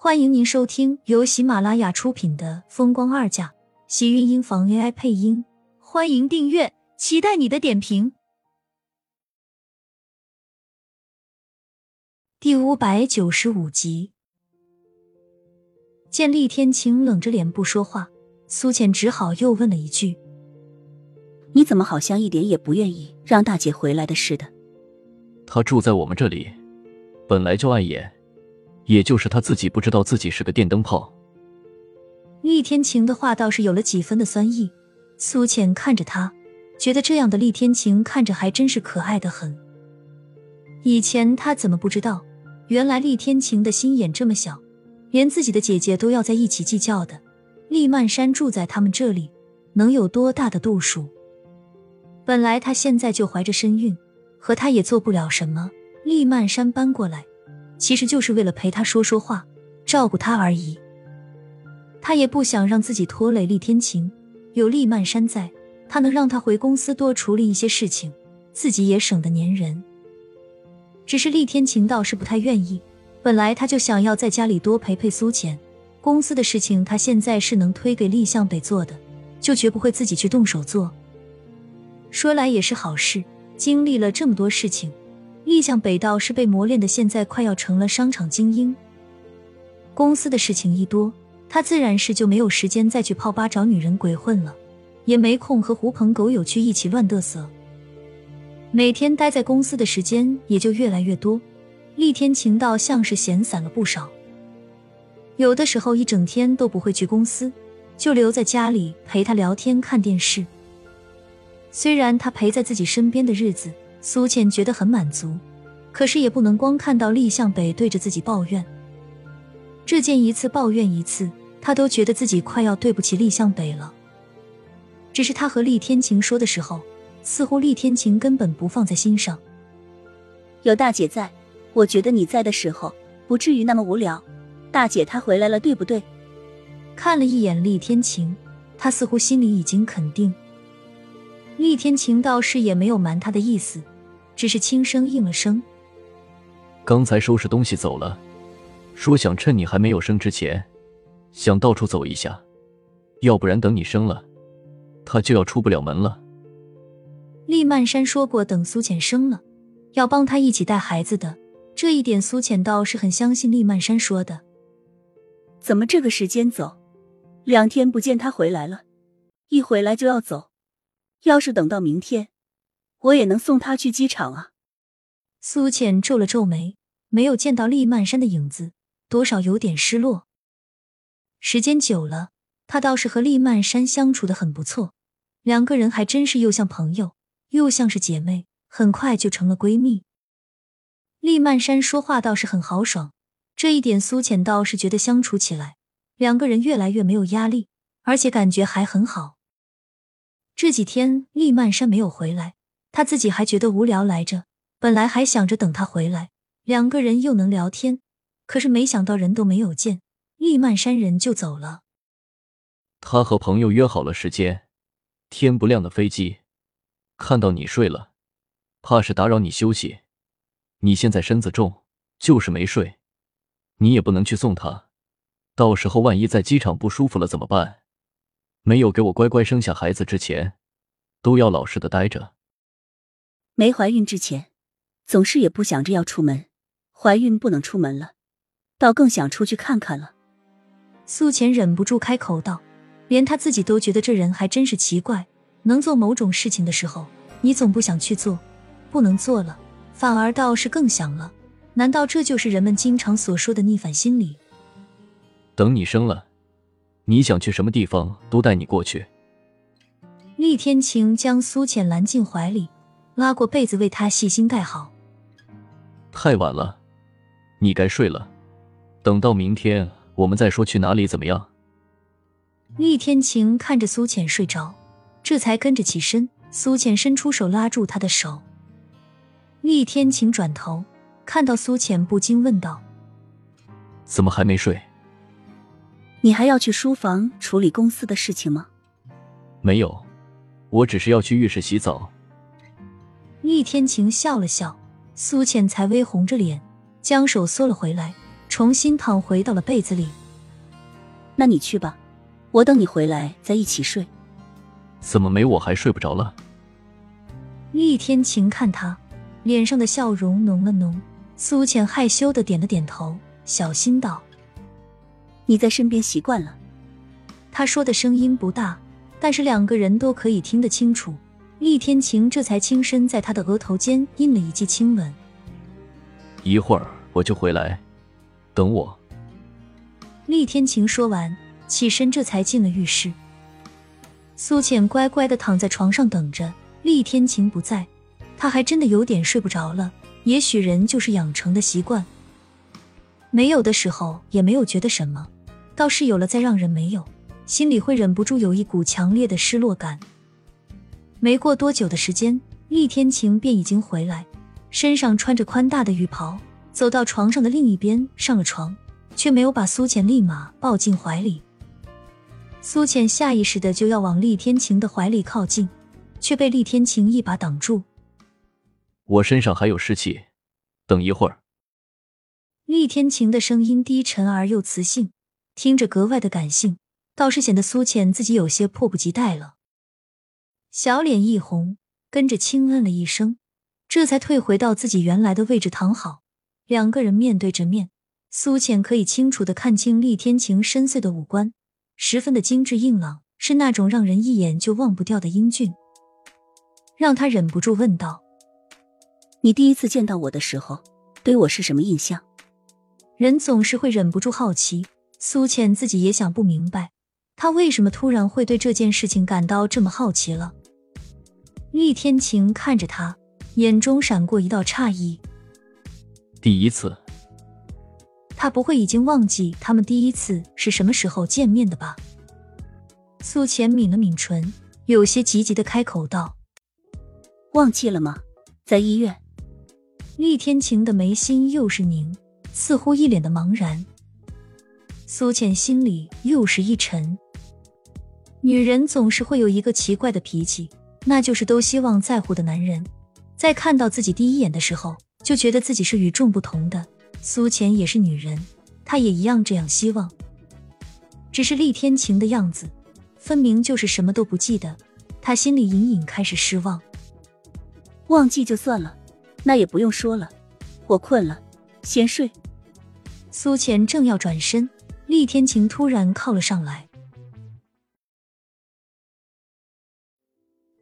欢迎您收听由喜马拉雅出品的《风光二嫁》，喜运音房 AI 配音。欢迎订阅，期待你的点评。第五百九十五集，见厉天晴冷着脸不说话，苏浅只好又问了一句：“你怎么好像一点也不愿意让大姐回来的似的？”她住在我们这里，本来就碍眼。也就是他自己不知道自己是个电灯泡。厉天晴的话倒是有了几分的酸意。苏浅看着他，觉得这样的厉天晴看着还真是可爱的很。以前他怎么不知道，原来厉天晴的心眼这么小，连自己的姐姐都要在一起计较的。厉曼山住在他们这里，能有多大的度数？本来他现在就怀着身孕，和他也做不了什么。厉曼山搬过来。其实就是为了陪他说说话，照顾他而已。他也不想让自己拖累厉天晴，有厉曼山在，他能让他回公司多处理一些事情，自己也省得粘人。只是厉天晴倒是不太愿意，本来他就想要在家里多陪陪苏浅，公司的事情他现在是能推给厉向北做的，就绝不会自己去动手做。说来也是好事，经历了这么多事情。厉向北道是被磨练的，现在快要成了商场精英。公司的事情一多，他自然是就没有时间再去泡吧找女人鬼混了，也没空和狐朋狗友去一起乱嘚瑟。每天待在公司的时间也就越来越多，厉天晴倒像是闲散了不少。有的时候一整天都不会去公司，就留在家里陪他聊天、看电视。虽然他陪在自己身边的日子。苏倩觉得很满足，可是也不能光看到厉向北对着自己抱怨。这件一次抱怨一次，他都觉得自己快要对不起厉向北了。只是他和厉天晴说的时候，似乎厉天晴根本不放在心上。有大姐在，我觉得你在的时候不至于那么无聊。大姐她回来了，对不对？看了一眼厉天晴，他似乎心里已经肯定。厉天晴倒是也没有瞒他的意思，只是轻声应了声：“刚才收拾东西走了，说想趁你还没有生之前，想到处走一下，要不然等你生了，他就要出不了门了。”厉曼山说过，等苏浅生了，要帮他一起带孩子的，这一点苏浅倒是很相信厉曼山说的。怎么这个时间走？两天不见他回来了，一回来就要走。要是等到明天，我也能送他去机场啊。苏浅皱了皱眉，没有见到厉曼山的影子，多少有点失落。时间久了，他倒是和厉曼山相处的很不错，两个人还真是又像朋友，又像是姐妹，很快就成了闺蜜。厉曼山说话倒是很豪爽，这一点苏浅倒是觉得相处起来，两个人越来越没有压力，而且感觉还很好。这几天厉曼山没有回来，他自己还觉得无聊来着。本来还想着等他回来，两个人又能聊天，可是没想到人都没有见，厉曼山人就走了。他和朋友约好了时间，天不亮的飞机。看到你睡了，怕是打扰你休息。你现在身子重，就是没睡，你也不能去送他。到时候万一在机场不舒服了怎么办？没有给我乖乖生下孩子之前，都要老实的待着。没怀孕之前，总是也不想着要出门。怀孕不能出门了，倒更想出去看看了。苏浅忍不住开口道，连他自己都觉得这人还真是奇怪。能做某种事情的时候，你总不想去做；不能做了，反而倒是更想了。难道这就是人们经常所说的逆反心理？等你生了。你想去什么地方，都带你过去。厉天晴将苏浅揽进怀里，拉过被子为他细心盖好。太晚了，你该睡了。等到明天我们再说去哪里，怎么样？厉天晴看着苏浅睡着，这才跟着起身。苏浅伸出手拉住他的手。厉天晴转头看到苏浅，不禁问道：“怎么还没睡？”你还要去书房处理公司的事情吗？没有，我只是要去浴室洗澡。厉天晴笑了笑，苏浅才微红着脸，将手缩了回来，重新躺回到了被子里。那你去吧，我等你回来再一起睡。怎么没我还睡不着了？厉天晴看他脸上的笑容浓了浓，苏浅害羞的点了点头，小心道：“你在身边习惯了。”他说的声音不大，但是两个人都可以听得清楚。厉天晴这才轻身在他的额头间印了一记亲吻。一会儿我就回来，等我。厉天晴说完，起身这才进了浴室。苏浅乖乖的躺在床上等着。厉天晴不在，他还真的有点睡不着了。也许人就是养成的习惯，没有的时候也没有觉得什么，倒是有了再让人没有。心里会忍不住有一股强烈的失落感。没过多久的时间，厉天晴便已经回来，身上穿着宽大的浴袍，走到床上的另一边上了床，却没有把苏浅立马抱进怀里。苏浅下意识的就要往厉天晴的怀里靠近，却被厉天晴一把挡住。我身上还有湿气，等一会儿。厉天晴的声音低沉而又磁性，听着格外的感性。倒是显得苏浅自己有些迫不及待了，小脸一红，跟着轻嗯了一声，这才退回到自己原来的位置躺好。两个人面对着面，苏浅可以清楚的看清厉天晴深邃的五官，十分的精致硬朗，是那种让人一眼就忘不掉的英俊，让他忍不住问道：“你第一次见到我的时候，对我是什么印象？”人总是会忍不住好奇，苏浅自己也想不明白。他为什么突然会对这件事情感到这么好奇了？厉天晴看着他，眼中闪过一道诧异。第一次，他不会已经忘记他们第一次是什么时候见面的吧？苏浅抿了抿唇，有些急急的开口道：“忘记了吗？在医院。”厉天晴的眉心又是凝，似乎一脸的茫然。苏浅心里又是一沉。女人总是会有一个奇怪的脾气，那就是都希望在乎的男人，在看到自己第一眼的时候，就觉得自己是与众不同的。苏浅也是女人，她也一样这样希望。只是厉天晴的样子，分明就是什么都不记得。她心里隐隐开始失望。忘记就算了，那也不用说了。我困了，先睡。苏浅正要转身，厉天晴突然靠了上来。